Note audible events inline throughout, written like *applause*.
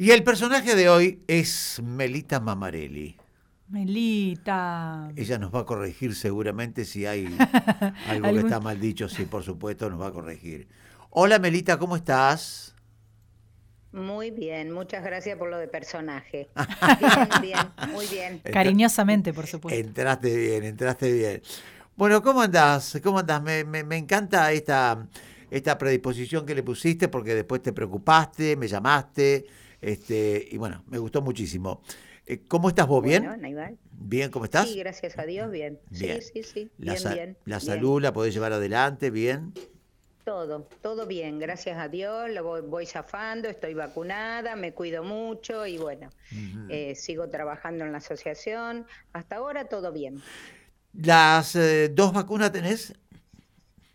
Y el personaje de hoy es Melita Mamarelli. Melita. Ella nos va a corregir seguramente si hay *laughs* algo que está mal dicho, sí, por supuesto, nos va a corregir. Hola Melita, ¿cómo estás? Muy bien, muchas gracias por lo de personaje. *laughs* Bien, bien, muy bien. Cariñosamente, por supuesto. Entraste bien, entraste bien. Bueno, ¿cómo andás? ¿Cómo andás? Me, me, me encanta esta, esta predisposición que le pusiste porque después te preocupaste, me llamaste, este, y bueno, me gustó muchísimo. Eh, ¿Cómo estás vos? ¿Bien? Bueno, ¿Bien? ¿Cómo estás? Sí, gracias a Dios, bien. Bien. Sí, sí, sí. La, bien, sa- bien. la bien. salud la podés llevar adelante, ¿bien? Todo, todo bien, gracias a Dios. Lo voy, voy zafando, estoy vacunada, me cuido mucho y bueno, eh, sigo trabajando en la asociación. Hasta ahora todo bien. ¿Las eh, dos vacunas tenés?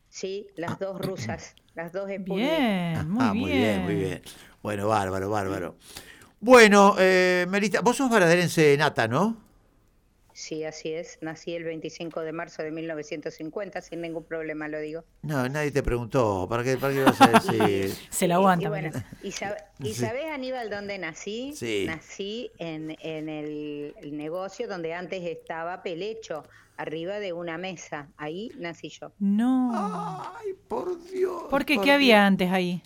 Sí, las dos rusas, las dos Sputnik. Bien, muy ah, bien. muy bien, muy bien. Bueno, bárbaro, bárbaro. Bueno, eh, Melita, vos sos varaderense nata, ¿no? Sí, así es. Nací el 25 de marzo de 1950, sin ningún problema lo digo. No, nadie te preguntó. ¿Para qué, para qué vas a decir? *laughs* Se la aguanta. Y, bueno. ¿y, sab- y Sí. sabés, Aníbal, dónde nací? Sí. Nací en, en el, el negocio donde antes estaba Pelecho, arriba de una mesa. Ahí nací yo. No. Ay, por Dios. ¿Por qué? por ¿Qué había antes ahí?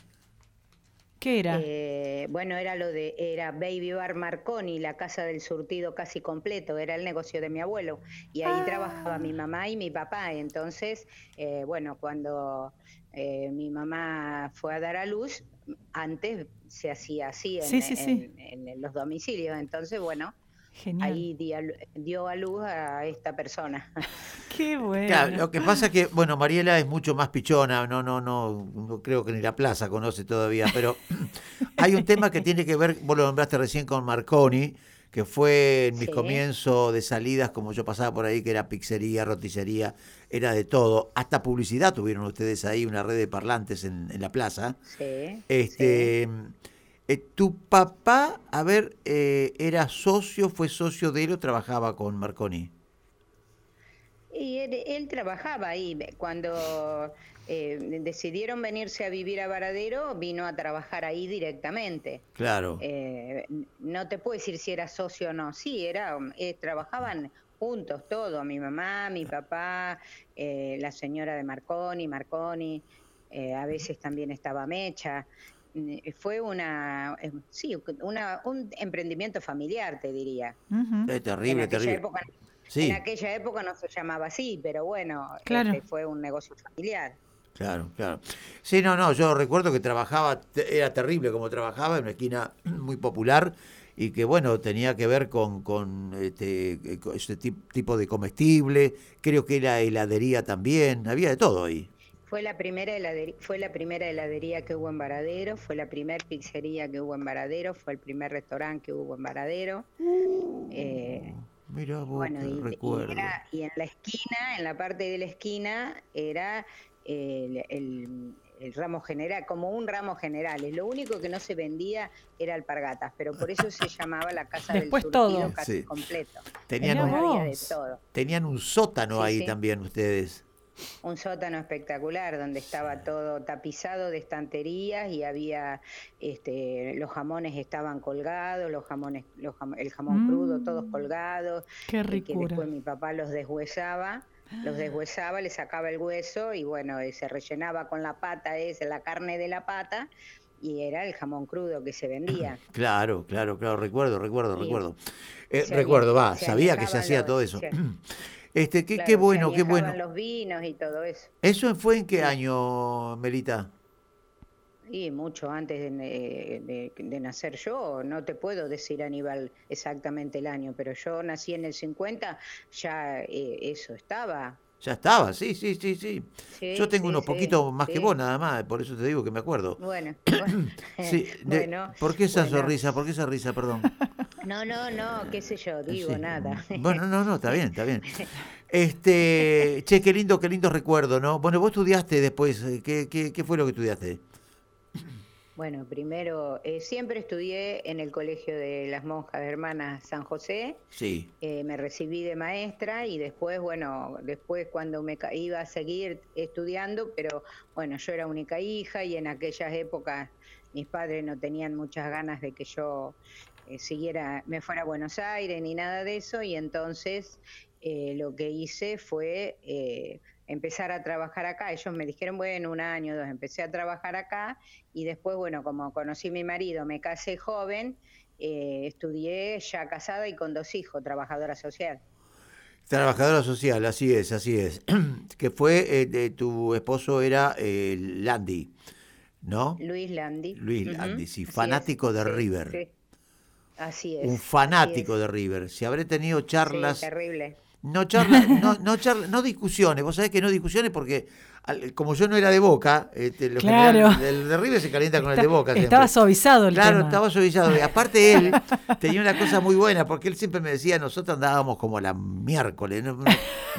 ¿Qué era? Eh, bueno, era lo de, era Baby Bar Marconi, la casa del surtido casi completo, era el negocio de mi abuelo. Y ahí trabajaba mi mamá y mi papá. Entonces, eh, bueno, cuando eh, mi mamá fue a dar a luz, antes se hacía así en, Sí, sí, sí. en- en los domicilios. Entonces, bueno, Genial. ahí di a lu- dio a luz a esta persona. *laughs* Qué bueno. Claro, lo que pasa es que, bueno, Mariela es mucho más pichona, no, no, no, no creo que ni la plaza conoce todavía, pero *laughs* hay un tema que tiene que ver, vos lo nombraste recién con Marconi, que fue en mis Sí. comienzos de salidas, como yo pasaba por ahí, que era pizzería, roticería, era de todo. Hasta publicidad tuvieron ustedes ahí, una red de parlantes en, en la plaza. Sí, Este, eh, tu papá, a ver, eh, era socio, fue socio de él o trabajaba con Marconi. Y él, él trabajaba ahí. Cuando eh, decidieron venirse a vivir a Varadero, vino a trabajar ahí directamente. Claro. Eh, no te puedo decir si era socio o no. Sí, era, eh, trabajaban juntos todos, mi mamá, mi papá, la señora de Marconi, Marconi, a veces también estaba Mecha. Mm, Fue una, eh, sí, una, un emprendimiento familiar, te diría. Es terrible, en aquella terrible. época Sí, en aquella época no se llamaba así, pero bueno, Claro. este fue un negocio familiar. claro, claro. Sí, no, no, yo recuerdo que trabajaba, era terrible como trabajaba en una esquina *clears throat* muy popular y que, bueno, tenía que ver con, con este, eh, con ese ti- tipo de comestible, creo que era heladería también, había de todo ahí. Fue la primera heladería, fue la primera heladería que hubo en Varadero, fue la primera pizzería que hubo en Varadero, fue el primer restaurante que hubo en Varadero. Eh, Mira vos, bueno, y, y recuerdo. era- y en la esquina, en la parte de la esquina, era el, el- el ramo general, como un ramo general. Lo único que no se vendía era alpargatas, pero por eso se llamaba la casa Después del surtido todo. casi Sí. completo. Tenían un, de todo. tenían un sótano Sí, ahí sí. también ustedes. Un sótano espectacular donde estaba todo tapizado de estanterías y había este los jamones estaban colgados los jamones los jam- el jamón Mm. crudo todos colgados Qué y que ricura. después mi papá los deshuesaba los deshuesaba le sacaba el hueso y bueno eh, se rellenaba con la pata esa la carne de la pata y era el jamón crudo que se vendía *clears throat* Claro, claro, claro, recuerdo, recuerdo, Sí. recuerdo. Eh, recuerdo, va, sabía que se hacía todo eso. se- *clears throat* Este, qué, claro, qué bueno, qué bueno. los vinos y todo eso ¿Eso fue en qué año, Melita? Y mucho antes de, de- de nacer yo, no te puedo decir Aníbal exactamente el año, pero yo nací en el 50, ya eh, eso estaba. Ya estaba, sí, sí, sí, sí. Sí, Yo tengo sí, unos sí, poquitos más que sí. vos nada más, por eso te digo que me acuerdo. Bueno, *coughs* bueno, Sí, *laughs* de- bueno, ¿Por qué esa bueno. sonrisa? ¿Por qué esa risa, perdón? *laughs* No, no, no, qué sé yo, digo Sí. nada. *laughs* Bueno, no, no, está bien, está bien. *laughs* Este, che, qué lindo, qué lindo recuerdo, ¿no? Bueno, vos estudiaste después, eh, ¿qué, qué, qué fue lo que estudiaste? Bueno, primero, eh, siempre estudié en el colegio de las monjas hermanas San José, Sí, eh, me recibí de maestra y después, bueno, después cuando me iba a seguir estudiando, pero bueno, yo era única hija y en aquellas épocas mis padres no tenían muchas ganas de que yo eh, siguiera, me fuera a Buenos Aires ni nada de eso, y entonces eh, lo que hice fue eh, empezar a trabajar acá. Ellos me dijeron, bueno, un año, dos, empecé a trabajar acá y después, bueno, como conocí a mi marido, me casé joven, estudié ya casada y con dos hijos, trabajadora social. Trabajadora social, así es, así es. *clears throat* que fue, de, tu esposo era Landy, ¿no? Luis Landy. Luis Landy, sí, fanático de River. Sí. Así es. Un fanático de River. Si habré tenido charlas. terrible. No charlas, *laughs* no, no, no discusiones. Vos sabés que no discusiones porque como yo no era de Boca, este, claro. el de River se calienta con el de Boca. Estaba suavizado el Claro, estaba suavizado. Y aparte él *laughs* tenía una cosa muy buena, porque él siempre me decía, nosotros andábamos como la miércoles,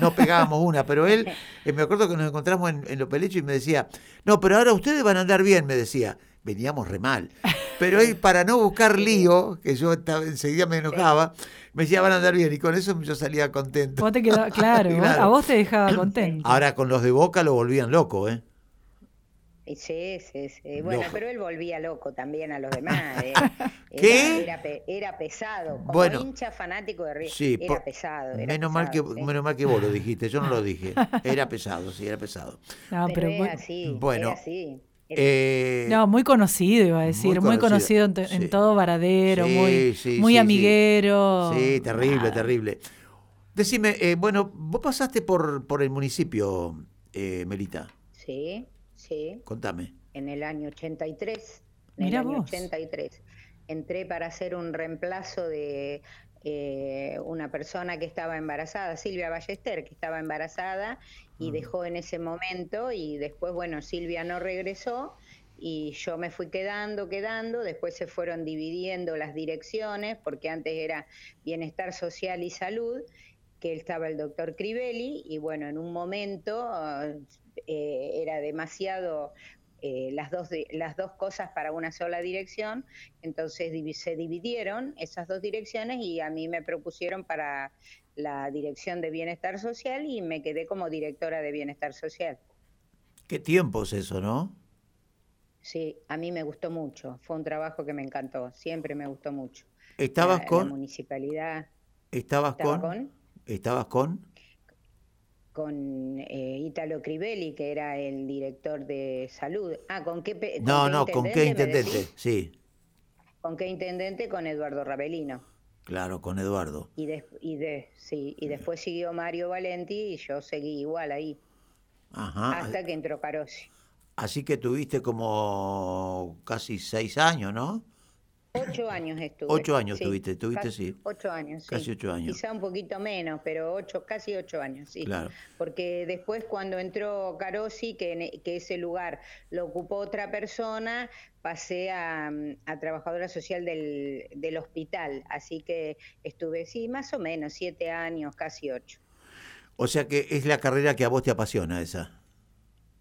no, pegábamos una, pero él, eh, me acuerdo que nos encontramos en, en Los Pelechos y me decía, no, pero ahora ustedes van a andar bien, me decía veníamos re mal. Pero él, para no buscar lío, que yo estaba, enseguida me enojaba, me decía, van a andar bien, y con eso yo salía contento. Vos te quedabas, *laughs* claro, a vos te dejaba contento. Ahora con los de Boca lo volvían loco, ¿eh? Sí, sí, sí. Bueno, pero él volvía loco también a los demás. ¿eh? *laughs* ¿Qué? Era, pesado. Como hincha fanático de River. Sí, era pesado. menos, mal que, menos mal que vos lo dijiste, yo no lo dije. *laughs* Era pesado, sí, era pesado. No, pero, era así, bueno, así. Eh, no, muy conocido, iba a decir, muy conocido, en, todo Varadero, muy, muy amiguero. Sí, terrible, terrible. Decime, eh, bueno, vos pasaste por, por el municipio, eh, Melita. Sí, sí. Contame. En el año 83. En el año 83. Entré para hacer un reemplazo de eh, una persona que estaba embarazada, Silvia Ballester, que estaba embarazada y dejó en ese momento y después, bueno, Silvia no regresó y yo me fui quedando, quedando, después se fueron dividiendo las direcciones porque antes era bienestar social y salud que estaba el doctor Crivelli y bueno, en un momento eh, era demasiado eh, las, dos, las dos cosas para una sola dirección, entonces se dividieron esas dos direcciones y a mí me propusieron para la dirección de bienestar social y me quedé como directora de bienestar social. Qué tiempo es eso, ¿no? Sí, a mí me gustó mucho, fue un trabajo que me encantó, siempre me gustó mucho. ¿Estabas con? La municipalidad. ¿Estabas con? ¿Estabas con? Con eh, Italo Crivelli, que era el director de salud. Ah, ¿con qué? no, no, ¿con qué intendente? Sí. ¿Con qué intendente? Con Eduardo Rabelino. Claro, con Eduardo. Y, y, de, sí, y después siguió Mario Valenti y yo seguí igual ahí. Ajá. Hasta que entró Carosi. Así que tuviste como casi seis años, ¿no? Ocho años estuve. Ocho años tuviste, tuviste, sí. Ocho años, sí. Casi ocho años. Quizá un poquito menos, pero ocho, casi ocho años, sí. Claro. Porque después cuando entró Carosi, que, que ese lugar lo ocupó otra persona, pasé a, trabajadora social del, del hospital. Así que estuve, sí, más o menos, siete años, casi ocho. O sea que es la carrera que a vos te apasiona esa.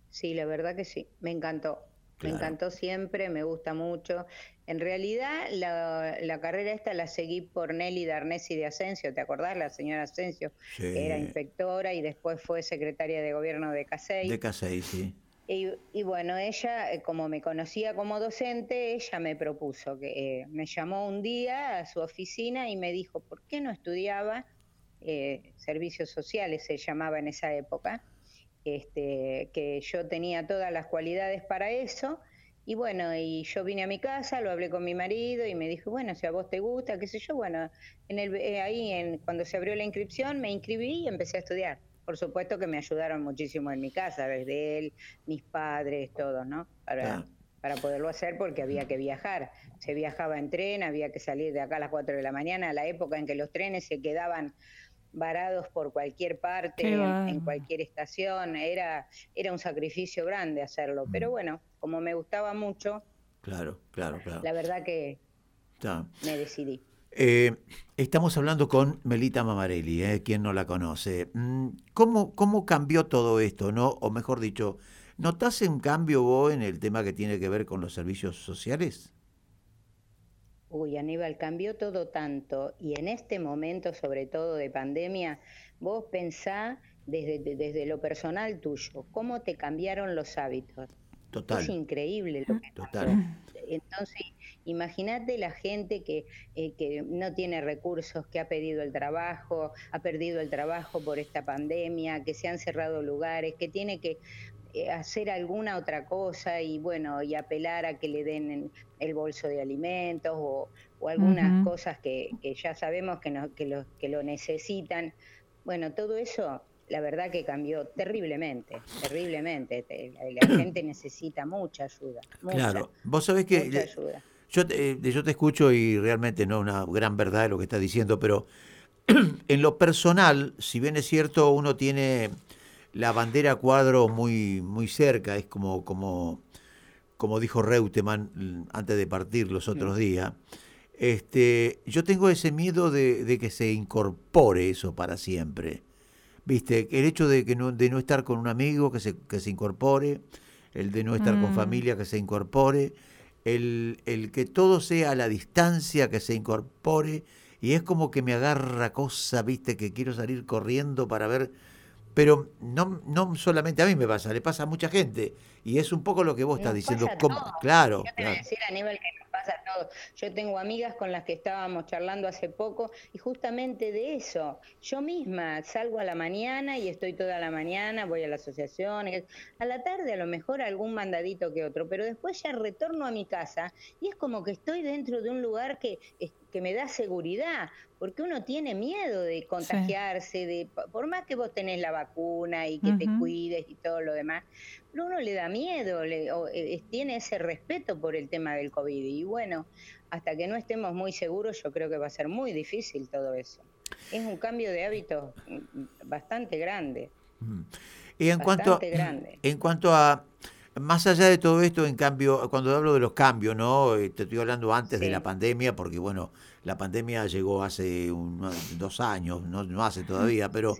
Sí, la verdad que sí, me encantó. Me encantó siempre, me gusta mucho. En realidad, la, carrera esta la seguí por Nelly Darnesi de Asensio, ¿te acordás? La señora Asensio, que era inspectora y después fue secretaria de gobierno de Casey. De Casey, sí. Y, bueno, ella, eh, como me conocía como docente, ella me propuso que eh, me llamó un día a su oficina y me dijo, ¿por qué no estudiaba eh, servicios sociales? Se llamaba en esa época este, que yo tenía todas las cualidades para eso. Y bueno, y yo vine a mi casa, lo hablé con mi marido y me dijo, bueno, si a vos te gusta, qué sé yo, bueno, en el, eh, ahí en, cuando se abrió la inscripción me inscribí y empecé a estudiar. Por supuesto que me ayudaron muchísimo en mi casa, desde él, mis padres, todos, ¿no? Para, para poderlo hacer porque había que viajar. Se viajaba en tren, había que salir de acá a las 4 de la mañana, a la época en que los trenes se quedaban varados por cualquier parte, en, cualquier estación. Era, era un sacrificio grande hacerlo. Pero mm. bueno, como me gustaba mucho. Claro, claro, claro. La verdad que me decidí. Eh, estamos hablando con Melita Mamarelli, eh, quien no la conoce. Mm, ¿Cómo, ¿Cómo cambió todo esto? no O mejor dicho, ¿notas un cambio vos en el tema que tiene que ver con los servicios sociales? Uy, Aníbal, cambió todo tanto y en este momento, sobre todo de pandemia, vos pensá desde, desde lo personal tuyo, ¿cómo te cambiaron los hábitos? Total. Es increíble lo que Total. Entonces, imagínate la gente que, eh, que no tiene recursos, que ha pedido el trabajo, ha perdido el trabajo por esta pandemia, que se han cerrado lugares, que tiene que eh, hacer alguna otra cosa y bueno, y apelar a que le den el bolso de alimentos o, algunas cosas que, que, ya sabemos que, no, que, lo, que lo necesitan. Bueno, todo eso la verdad que cambió terriblemente, terriblemente. La, *clears throat* gente necesita mucha ayuda. claro, vos sabés que Yo, te, yo te escucho y realmente no una gran verdad lo que estás diciendo, pero *clears throat* en lo personal, si bien es cierto, uno tiene la bandera cuadro muy, muy cerca, es como, como, como dijo Reutemann antes de partir los otros días. Este, yo tengo ese miedo de, de que se incorpore eso para siempre. Viste, el hecho de, que no, de no estar con un amigo que se, que se incorpore, el de no estar con mm. familia que se incorpore, el, el que todo sea a la distancia que se incorpore, y es como que me agarra cosa, viste, que quiero salir corriendo para ver, pero no, no solamente a mí me pasa, le pasa a mucha gente, y es un poco lo que vos estás diciendo. claro. Yo te voy a decir yo tengo amigas con las que estábamos charlando hace poco y justamente de eso. Yo misma salgo a la mañana y estoy toda la mañana, voy a la asociación, a la tarde a lo mejor algún mandadito que otro, pero después ya retorno a mi casa y es como que estoy dentro de un lugar que que me da seguridad, porque uno tiene miedo de contagiarse, de por más que vos tenés la vacuna y que te cuides y todo lo demás, pero uno le da miedo, le, eh, tiene ese respeto por el tema del COVID. Y bueno, hasta que no estemos muy seguros, yo creo que va a ser muy difícil todo eso. Es un cambio de hábitos mm, bastante grande. Y en cuanto, en cuanto a más allá de todo esto, en cambio, cuando hablo de los cambios, ¿no? Eh, te estoy hablando antes de la pandemia, porque bueno, la pandemia llegó hace dos años, no, hace todavía, pero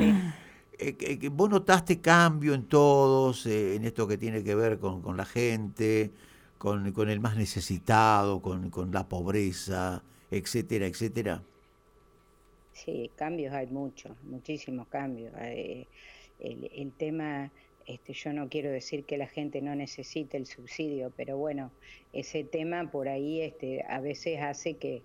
eh, vos notaste cambio en todos, eh, en esto que tiene que ver con, la gente, con, con, el más necesitado, con, con la pobreza, etcétera, etcétera. Sí, cambios hay muchos, muchísimos cambios. el, el tema este, yo no quiero decir que la gente no necesite el subsidio, pero bueno, ese tema por ahí este, a veces hace que,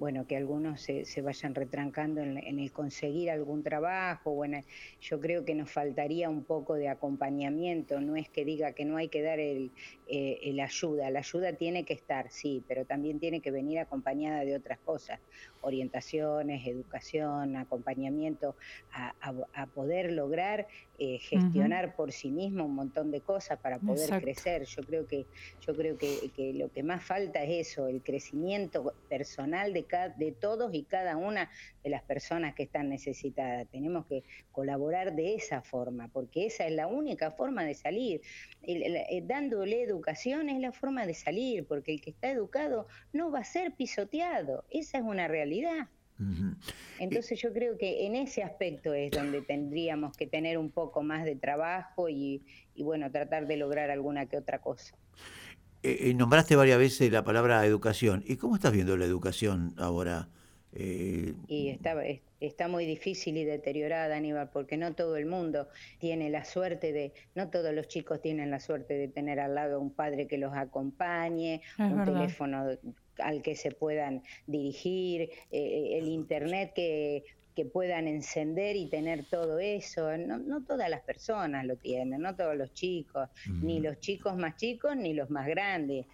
bueno, que algunos se, vayan retrancando en, el conseguir algún trabajo. Bueno, yo creo que nos faltaría un poco de acompañamiento. No es que diga que no hay que dar el, eh, ayuda. La ayuda tiene que estar, sí, pero también tiene que venir acompañada de otras cosas. Orientaciones, educación, acompañamiento a, poder lograr eh, gestionar por sí mismo un montón de cosas para poder crecer. Yo creo que, yo creo que, que lo que más falta es eso, el crecimiento personal de de todos y cada una de las personas que están necesitadas. Tenemos que colaborar de esa forma, porque esa es la única forma de salir. Eh, dándole educación es la forma de salir, porque el que está educado no va a ser pisoteado. Esa es una realidad. Entonces yo creo que en ese aspecto es donde tendríamos que tener un poco más de trabajo y, bueno, tratar de lograr alguna que otra cosa. Eh, eh, nombraste varias veces la palabra educación. ¿Y cómo estás viendo la educación ahora? Eh, y está, está muy difícil y deteriorada, Aníbal, porque no todo el mundo tiene la suerte de, no todos los chicos tienen la suerte de tener al lado un padre que los acompañe, un teléfono al que se puedan dirigir, el internet que que puedan encender y tener todo eso. No, no todas las personas lo tienen, no todos los chicos, ni los chicos más chicos ni los más grandes.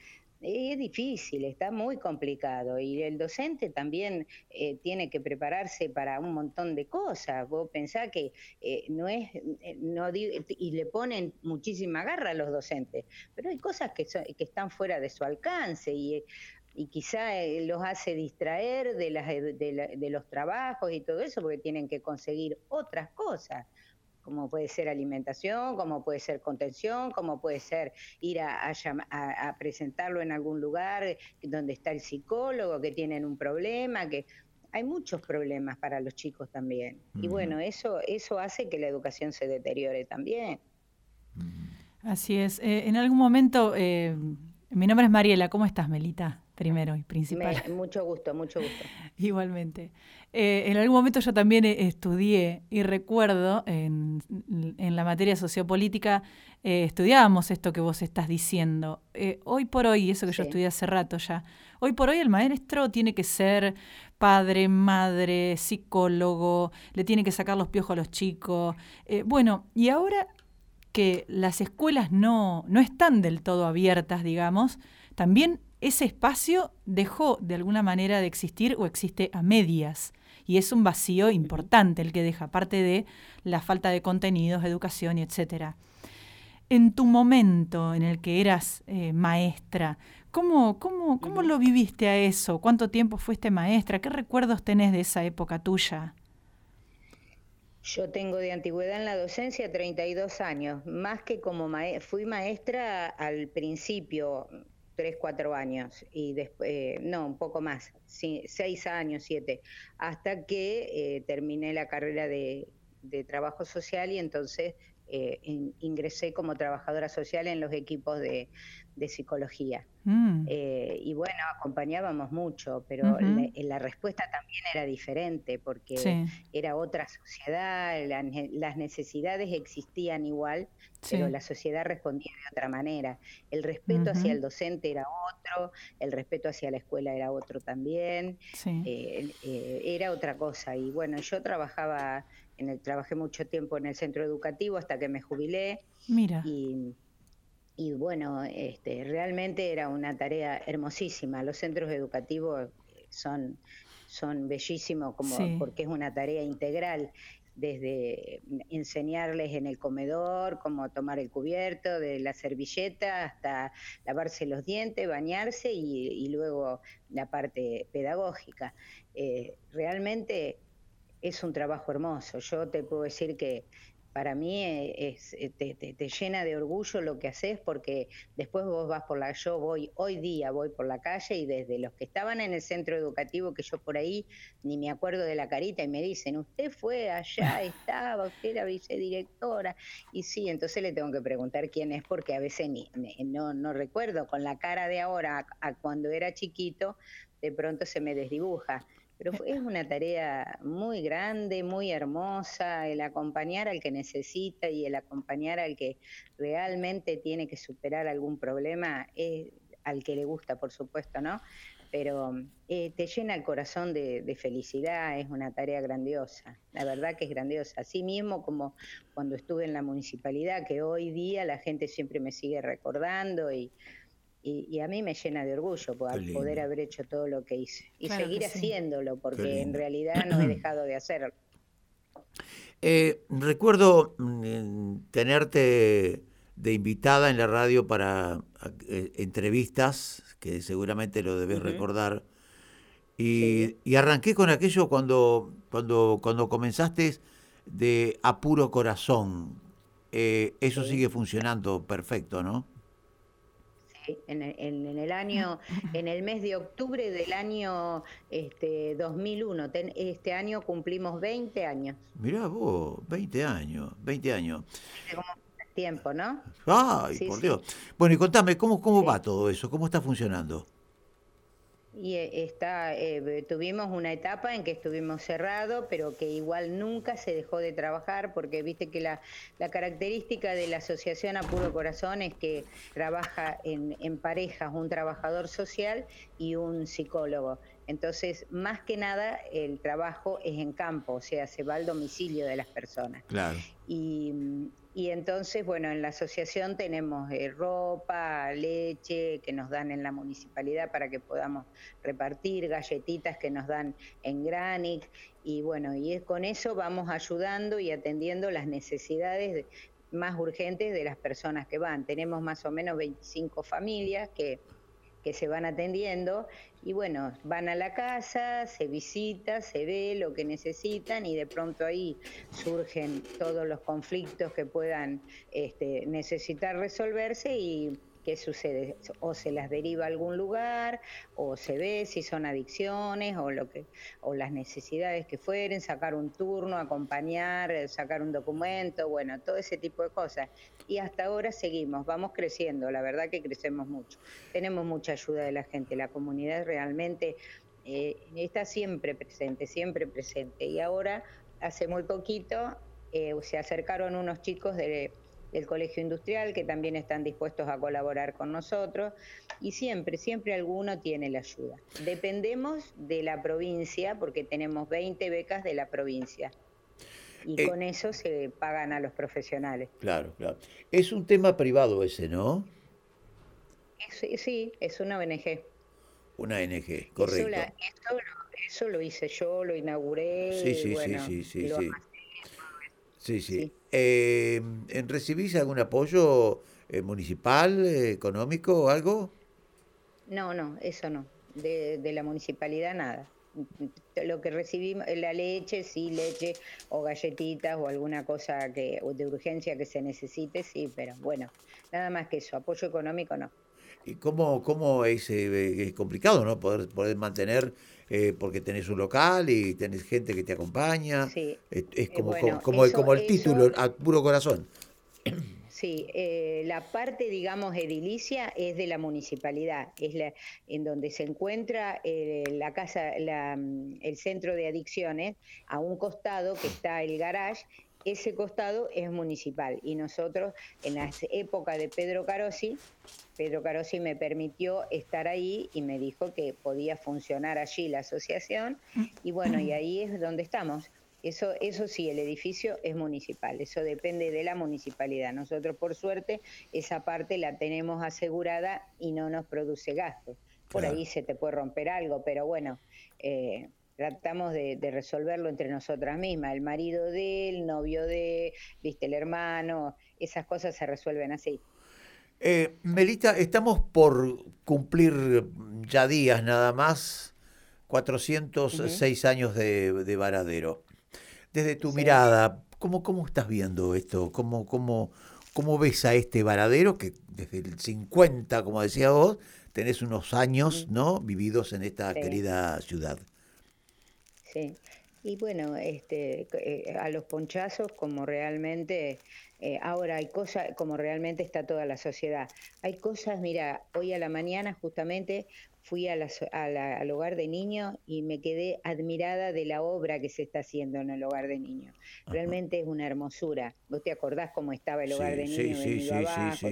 Es difícil, está muy complicado y el docente también eh, tiene que prepararse para un montón de cosas. Vos pensás que eh, no es, eh, no y le ponen muchísima garra a los docentes, pero hay cosas que, que están fuera de su alcance y y quizá eh, los hace distraer de, las, de, los trabajos y todo eso porque tienen que conseguir otras cosas como puede ser alimentación, como puede ser contención, como puede ser ir a, a, presentarlo en algún lugar donde está el psicólogo, que tienen un problema, que hay muchos problemas para los chicos también. Y bueno, eso, eso hace que la educación se deteriore también. Así es. Eh, en algún momento, eh, mi nombre es Mariela, ¿cómo estás, Melita? Primero y principal. mucho gusto, mucho gusto. *laughs* Igualmente. Eh, en algún momento yo también eh, estudié y recuerdo en, la materia sociopolítica eh, estudiábamos esto que vos estás diciendo. hoy por hoy, eso que yo estudié hace rato ya, hoy por hoy el maestro tiene que ser padre, madre, psicólogo, le tiene que sacar los piojos a los chicos. bueno, y ahora que las escuelas no, no están del todo abiertas, digamos, también ese espacio dejó de alguna manera de existir o existe a medias. Y es un vacío importante el que deja, aparte de la falta de contenidos, educación y etcétera. En tu momento en el que eras eh, maestra, ¿cómo, cómo, ¿cómo lo viviste a eso? ¿Cuánto tiempo fuiste maestra? ¿Qué recuerdos tenés de esa época tuya? Yo tengo de antigüedad en la docencia 32 años, más que como fui maestra al principio, tres, cuatro años, y después, eh, no, un poco más, seis años, siete, hasta que eh, terminé la carrera de, de, trabajo social y entonces eh, ingresé como trabajadora social en los equipos de, de psicología. Mm. Eh, y bueno, acompañábamos mucho, pero la, respuesta también era diferente porque era otra sociedad, las necesidades existían igual, pero la sociedad respondía de otra manera. El respeto hacia el docente era otro, el respeto hacia la escuela era otro también, eh, eh, era otra cosa. Y bueno, yo trabajaba, en el, trabajé mucho tiempo en el centro educativo hasta que me jubilé. Mira. Y, y bueno, este, realmente era una tarea hermosísima. Los centros educativos son, son bellísimos como, porque es una tarea integral desde enseñarles en el comedor cómo tomar el cubierto, de la servilleta hasta lavarse los dientes, bañarse y, luego la parte pedagógica. Eh, realmente es un trabajo hermoso. Yo te puedo decir que para mí eh, es, eh, te, llena de orgullo lo que haces porque después vos vas por la, yo voy, hoy día voy por la calle y desde los que estaban en el centro educativo, que yo por ahí ni me acuerdo de la carita y me dicen, usted fue allá, *laughs* estaba, usted era vicedirectora, y sí, entonces le tengo que preguntar quién es porque a veces ni, no, no recuerdo, con la cara de ahora a cuando era chiquito, de pronto se me desdibuja pero es una tarea muy grande, muy hermosa, el acompañar al que necesita y el acompañar al que realmente tiene que superar algún problema, al que le gusta, por supuesto, ¿no? Pero eh, te llena el corazón de, felicidad, es una tarea grandiosa, la verdad que es grandiosa. Así mismo como cuando estuve en la municipalidad, que hoy día la gente siempre me sigue recordando y y, a mí me llena de orgullo poder, haber hecho todo lo que hice y seguir haciéndolo, porque en realidad no he *clears throat* dejado de hacerlo. Eh, recuerdo mm, tenerte de invitada en la radio para eh, entrevistas, que seguramente lo debes recordar, y, arranqué con aquello cuando, cuando, cuando comenzaste de apuro corazón. Eh, eso sigue funcionando perfecto, ¿no? En, el año, en el mes de octubre del año este, 2001. este año cumplimos 20 años. Mirá vos, 20 años, 20 años. tiempo, ¿no? Ay, por Dios. Bueno, y contame, ¿cómo, cómo va todo eso? ¿Cómo está funcionando? Y eh, está, eh, tuvimos una etapa en que estuvimos cerrados, pero que igual nunca se dejó de trabajar, porque viste que la, la característica de la Asociación Apuro Corazón es que trabaja en, en parejas un trabajador social y un psicólogo. Entonces, más que nada, el trabajo es en campo, o sea, se va al domicilio de las personas. Claro. Y, y entonces, bueno, en la asociación tenemos eh, ropa, leche que nos dan en la municipalidad para que podamos repartir, galletitas que nos dan en Granic. Y bueno, y es, con eso vamos ayudando y atendiendo las necesidades más urgentes de las personas que van. Tenemos más o menos 25 familias que que se van atendiendo y bueno, van a la casa, se visita, se ve lo que necesitan y de pronto ahí surgen todos los conflictos que puedan este, necesitar resolverse y, qué sucede, o se las deriva a algún lugar, o se ve si son adicciones, o lo que, o las necesidades que fueren, sacar un turno, acompañar, eh, sacar un documento, bueno, todo ese tipo de cosas. Y hasta ahora seguimos, vamos creciendo, la verdad que crecemos mucho. Tenemos mucha ayuda de la gente, la comunidad realmente eh, está siempre presente, siempre presente. Y ahora, hace muy poquito, eh, se acercaron unos chicos de del Colegio Industrial, que también están dispuestos a colaborar con nosotros, y siempre, siempre alguno tiene la ayuda. Dependemos de la provincia, porque tenemos 20 becas de la provincia. Y eh, con eso se pagan a los profesionales. Claro, claro. Es un tema privado ese, ¿no? sí, es una ONG. Una ONG, correcto. Eso, lo hice yo, lo inauguré. Sí, sí, sí, sí, sí. Sí, sí. Eh, ¿Recibís algún apoyo eh, municipal, eh, económico o algo? No, no, eso no. De, la municipalidad nada. Lo que recibimos, la leche, sí, leche o galletitas o alguna cosa que de urgencia que se necesite, sí, pero bueno, nada más que eso. Apoyo económico no. ¿Y cómo, cómo es, es complicado, no? Poder, poder mantener eh, porque tenés un local y tenés gente que te acompaña. Sí. Es, eh, como, como, como, el título, a puro corazón. Sí, eh, la parte, digamos, edilicia es de la municipalidad, es la en donde se encuentra la casa, el centro de adicciones, a un costado que está el garage, ese costado es municipal y nosotros en la época de Pedro Carosi Pedro Carosi me permitió estar ahí y me dijo que podía funcionar allí la asociación y bueno, y ahí es donde estamos. Eso, eso sí, el edificio es municipal, eso depende de la municipalidad. Nosotros, por suerte, esa parte la tenemos asegurada y no nos produce gastos. Por ahí se te puede romper algo, pero bueno, eh, tratamos de, de, resolverlo entre nosotras mismas. El marido de él, novio de, viste, el hermano, esas cosas se resuelven así. Eh, Melita, estamos por cumplir ya días nada más, 406 años de, Varadero. Desde tu mirada, ¿cómo, ¿cómo estás viendo esto? ¿Cómo, cómo, ¿Cómo ves a este Varadero que desde el 50, como decía vos, tenés unos años ¿no? vividos en esta querida ciudad? Y bueno, este, eh, a los ponchazos como realmente eh, ahora hay cosas, como realmente está toda la sociedad. Hay cosas, mira, hoy a la mañana justamente fui a al hogar de niños y me quedé admirada de la obra que se está haciendo en el hogar de niños. Realmente es una hermosura. ¿Vos te acordás cómo estaba el hogar de niños? Sí, sí, abajo,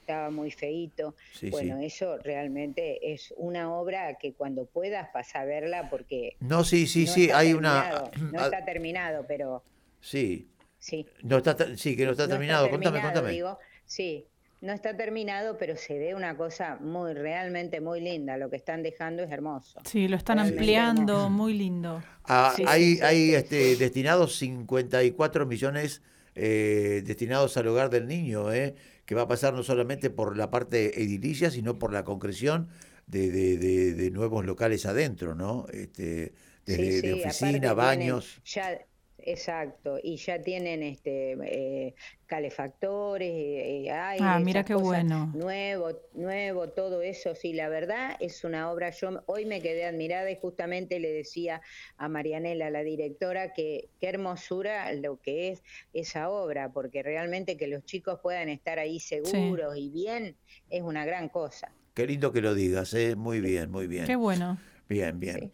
estaba muy feito. bueno, eso realmente es una obra que cuando puedas pasar a verla porque... No, sí, sí, sí, hay una... *clears throat* No está terminado, pero... Sí, Sí. No está, sí, que no está terminado. Contame, contame. sí, no está terminado, pero se ve una cosa muy, realmente muy linda. Lo que están dejando es hermoso. Sí, lo están ampliando, muy lindo. Ah, hay hay este, destinados 54 millones eh, destinados al hogar del niño, eh, que va a pasar no solamente por la parte edilicia, sino por la concreción de, de, de, nuevos locales adentro, ¿no? Este, de oficina, baños. Ya, exacto, y ya tienen este eh, calefactores, eh, eh ah, mira qué bueno. Nuevo, nuevo, todo eso, sí, la verdad es una obra, yo hoy me quedé admirada y justamente le decía a Marianela, la directora, que qué hermosura lo que es esa obra, porque realmente que los chicos puedan estar ahí seguros y bien, es una gran cosa. Qué lindo que lo digas, ¿eh? muy bien, muy bien. Qué bueno. Bien, bien.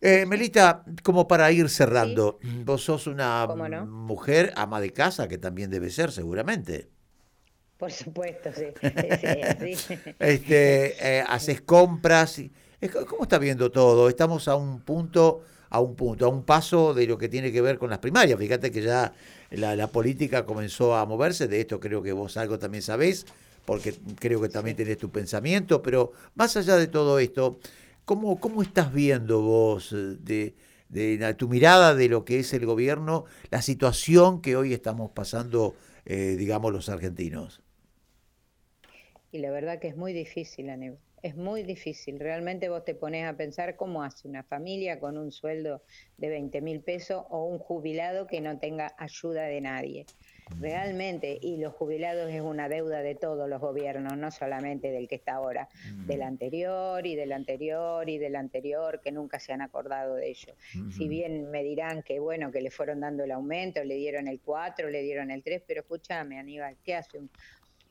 Eh, Melita, como para ir cerrando, vos sos una mujer ama de casa, que también debe ser seguramente. Por supuesto, sí. *laughs* este, eh, haces compras. Y, ¿Cómo está viendo todo? Estamos a un punto, a un punto, a un paso de lo que tiene que ver con las primarias. Fíjate que ya la, la política comenzó a moverse, de esto creo que vos algo también sabés, porque creo que también tenés tu pensamiento, pero más allá de todo esto, ¿Cómo, cómo estás viendo vos eh, de, de, tu mirada de lo que es el gobierno, la situación que hoy estamos pasando, eh, digamos, los argentinos? Y la verdad que es muy difícil, Aníbal. Es muy difícil. Realmente vos te pones a pensar cómo hace una familia con un sueldo de 20 mil pesos o un jubilado que no tenga ayuda de nadie. realmente, y los jubilados es una deuda de todos los gobiernos, no solamente del que está ahora, del anterior y del anterior y del anterior, que nunca se han acordado de ello. Si bien me dirán que bueno, que le fueron dando el aumento, le dieron el 4, le dieron el 3, pero escúchame, Aníbal, ¿qué hace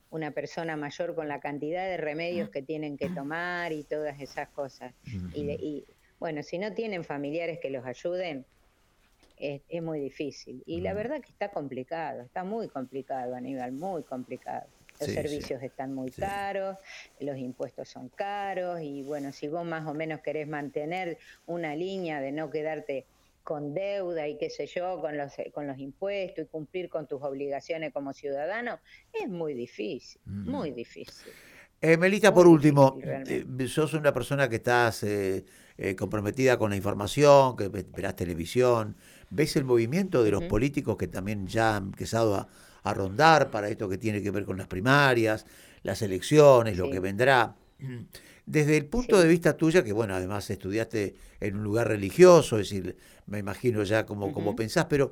una persona mayor con la cantidad de remedios que tienen que tomar y todas esas cosas? y bueno, si no tienen familiares que los ayuden, es, muy difícil. Y la verdad que está complicado, está muy complicado, Aníbal, muy complicado. Los servicios están muy caros, los impuestos son caros y bueno, si vos más o menos querés mantener una línea de no quedarte con deuda y qué sé yo, con los, con los impuestos y cumplir con tus obligaciones como ciudadano, es muy difícil, muy difícil. Eh, Melita, por último, eh, sos una persona que estás eh, eh, comprometida con la información, que verás televisión, ves el movimiento de los políticos que también ya han empezado a, rondar para esto que tiene que ver con las primarias, las elecciones, lo que vendrá. *clears throat* Desde el punto de vista tuya, que bueno, además estudiaste en un lugar religioso, es decir, me imagino ya como, como pensás, pero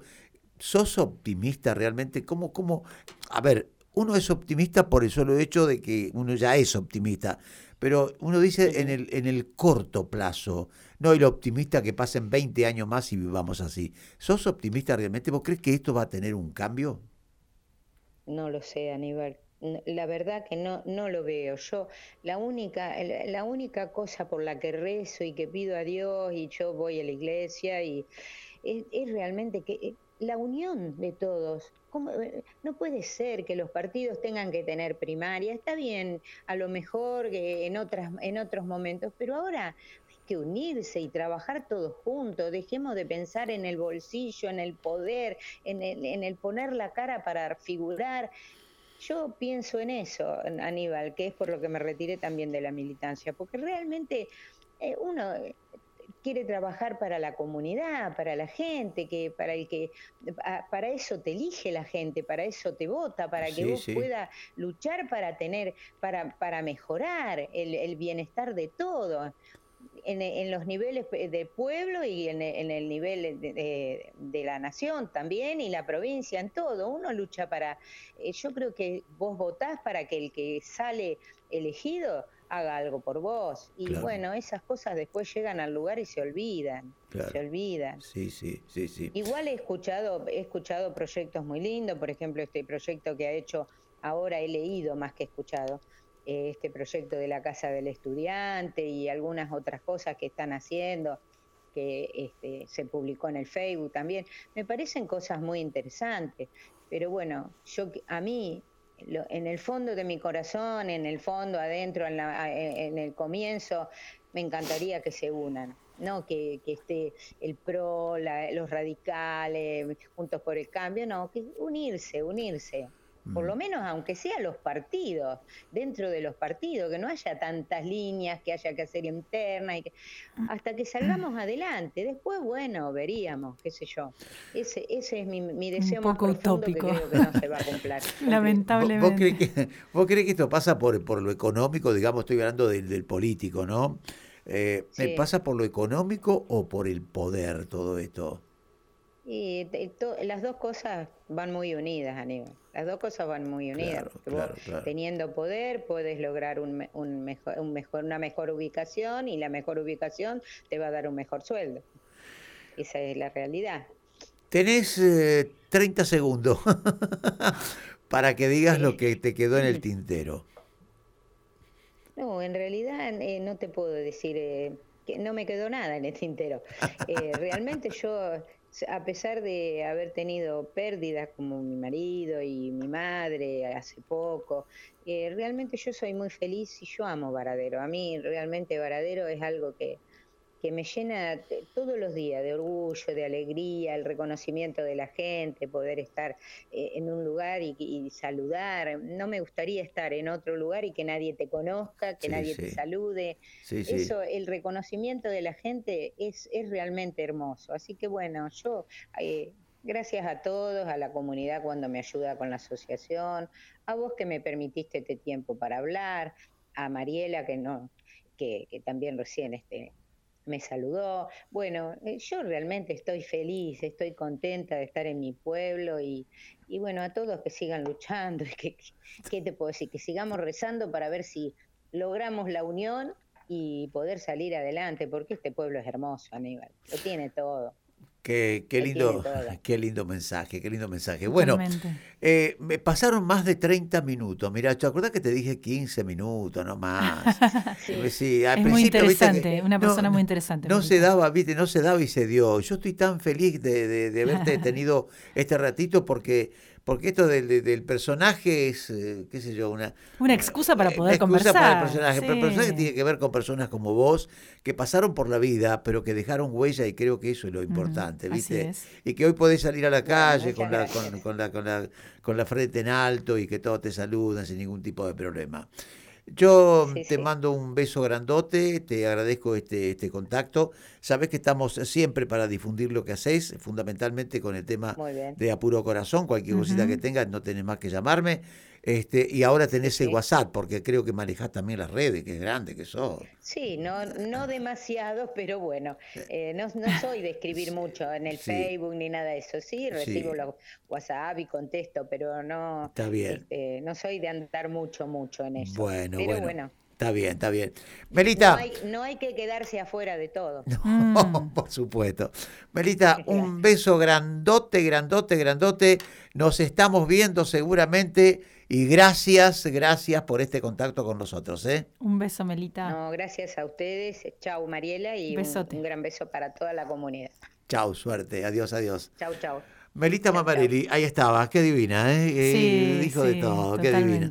¿sos optimista realmente? ¿Cómo, cómo? A ver, uno es optimista por el solo hecho de que uno ya es optimista, pero uno dice en el, en el corto plazo, no el optimista que pasen 20 años más y vivamos así. ¿Sos optimista realmente? ¿Vos crees que esto va a tener un cambio? No lo sé, Aníbal. La verdad que no, no lo veo. Yo, la única, la única cosa por la que rezo y que pido a Dios y yo voy a la iglesia y es, realmente que eh, la unión de todos. Eh, no puede ser que los partidos tengan que tener primaria. Está bien, a lo mejor en, otras, en otros momentos, pero ahora hay que unirse y trabajar todos juntos. Dejemos de pensar en el bolsillo, en el poder, en el, en el poner la cara para figurar. Yo pienso en eso, Aníbal, que es por lo que me retiré también de la militancia, porque realmente eh, uno quiere trabajar para la comunidad, para la gente, que para el que para eso te elige la gente, para eso te vota, para que vos puedas luchar para tener, para, para mejorar el, bienestar de todos. En, los niveles de pueblo y en, el nivel de, de, la nación también y la provincia, en todo. Uno lucha para, eh, yo creo que vos votás para que el que sale elegido haga algo por vos. Y bueno, esas cosas después llegan al lugar y se olvidan. Se olvidan. Sí, sí, sí, sí. Igual he escuchado, he escuchado proyectos muy lindos, por ejemplo, este proyecto que ha hecho, ahora he leído más que escuchado, este proyecto de la Casa del Estudiante y algunas otras cosas que están haciendo que este, se publicó en el Facebook también. Me parecen cosas muy interesantes, pero bueno, yo a mí en el fondo de mi corazón, en el fondo, adentro, en, el comienzo, me encantaría que se unan, no que, esté el PRO, los radicales, Juntos por el Cambio, no, que unirse, unirse por lo mm. menos aunque sea los partidos, dentro de los partidos, que no haya tantas líneas que haya que hacer interna, y que, hasta que salgamos adelante. Después, bueno, veríamos, qué sé yo. Ese, ese es mi, mi deseo Un poco más utópico. que creo que no se va a cumplir. *laughs* Lamentablemente. ¿Vos, crees que, ¿Vos, crees que, esto pasa por, por lo económico? Digamos, estoy hablando del, del político, ¿no? Eh, ¿Pasa por lo económico o por el poder todo esto? Y las dos cosas van muy unidas, Aníbal. Las dos cosas van muy unidas. teniendo poder puedes lograr un, un mejor, un mejor, una mejor ubicación y la mejor ubicación te va a dar un mejor sueldo. Esa es la realidad. Tenés 30 eh, segundos *laughs* para que digas lo que te quedó en el tintero. No, en realidad eh, no te puedo decir eh, que no me quedó nada en el tintero. *laughs* realmente yo a pesar de haber tenido pérdidas como mi marido y mi madre hace poco, eh, realmente yo soy muy feliz y yo amo Varadero. A mí realmente Varadero es algo que, que me llena todos los días de orgullo, de alegría, el reconocimiento de la gente, poder estar eh, en un lugar y, saludar. No me gustaría estar en otro lugar y que nadie te conozca, que nadie te salude. Eso, el reconocimiento de la gente es, es realmente hermoso. Así que bueno, yo... Eh, gracias a todos, a la comunidad cuando me ayuda con la asociación, a vos que me permitiste este tiempo para hablar, a Mariela que no, que, que también recién este, me saludó. Bueno, eh, yo realmente estoy feliz, estoy contenta de estar en mi pueblo y, y bueno, a todos que sigan luchando, que, ¿qué te puedo decir? Que sigamos rezando para ver si logramos la unión y poder salir adelante, porque este pueblo es hermoso, Aníbal, lo tiene todo. Qué, qué lindo, *laughs* qué lindo mensaje, qué lindo mensaje. Bueno, eh, me pasaron más de 30 minutos. Mira, ¿te acuerdas que te dije 15 minutos, no más? *laughs* sí. es muy interesante, una persona muy interesante. No se daba, viste, no se daba y se dio. Yo estoy tan feliz de, de, de haberte *laughs* tenido este ratito porque porque esto del, del personaje es, eh, qué sé yo, una... Una excusa para poder excusa conversar. Para el personaje, pero el personaje tiene que ver con personas como vos, que pasaron por la vida, pero que dejaron huella y creo que eso es lo importante, ¿viste? Y que hoy podés salir a la calle con la, con, con, la, con, la, con la frente en alto y que todos te saludan sin ningún tipo de problema. Yo te mando un beso grandote, te agradezco este, este contacto. Sabes que estamos siempre para difundir lo que hacéis, fundamentalmente con el tema de Apuro Corazón. Cualquier cosita que tengas, no tenés más que llamarme. Este, y ahora tenés el WhatsApp, porque creo que manejás también las redes, que es grande que sos. Sí, no, no demasiado, pero bueno, eh, no, no, soy de escribir *laughs* mucho en el Facebook ni nada de eso. Sí, recibo los WhatsApp y contesto, pero no, Está bien. Este, no soy de andar mucho, mucho en eso. Bueno, pero bueno. Está bien, está bien. Melita. No hay, que quedarse afuera de todo. *laughs* No, mm. por supuesto. Melita, *laughs* un beso grandote, grandote, grandote. Nos estamos viendo seguramente y gracias, gracias por este contacto con nosotros. ¿eh? Un beso, Melita. No, gracias a ustedes. Chau, Mariela, y un, gran beso para toda la comunidad. Chau, suerte. Adiós, adiós. Chau, chau. Melita Mamarelli, ahí estaba, qué divina, ¿eh? Sí, dijo de todo, qué divina.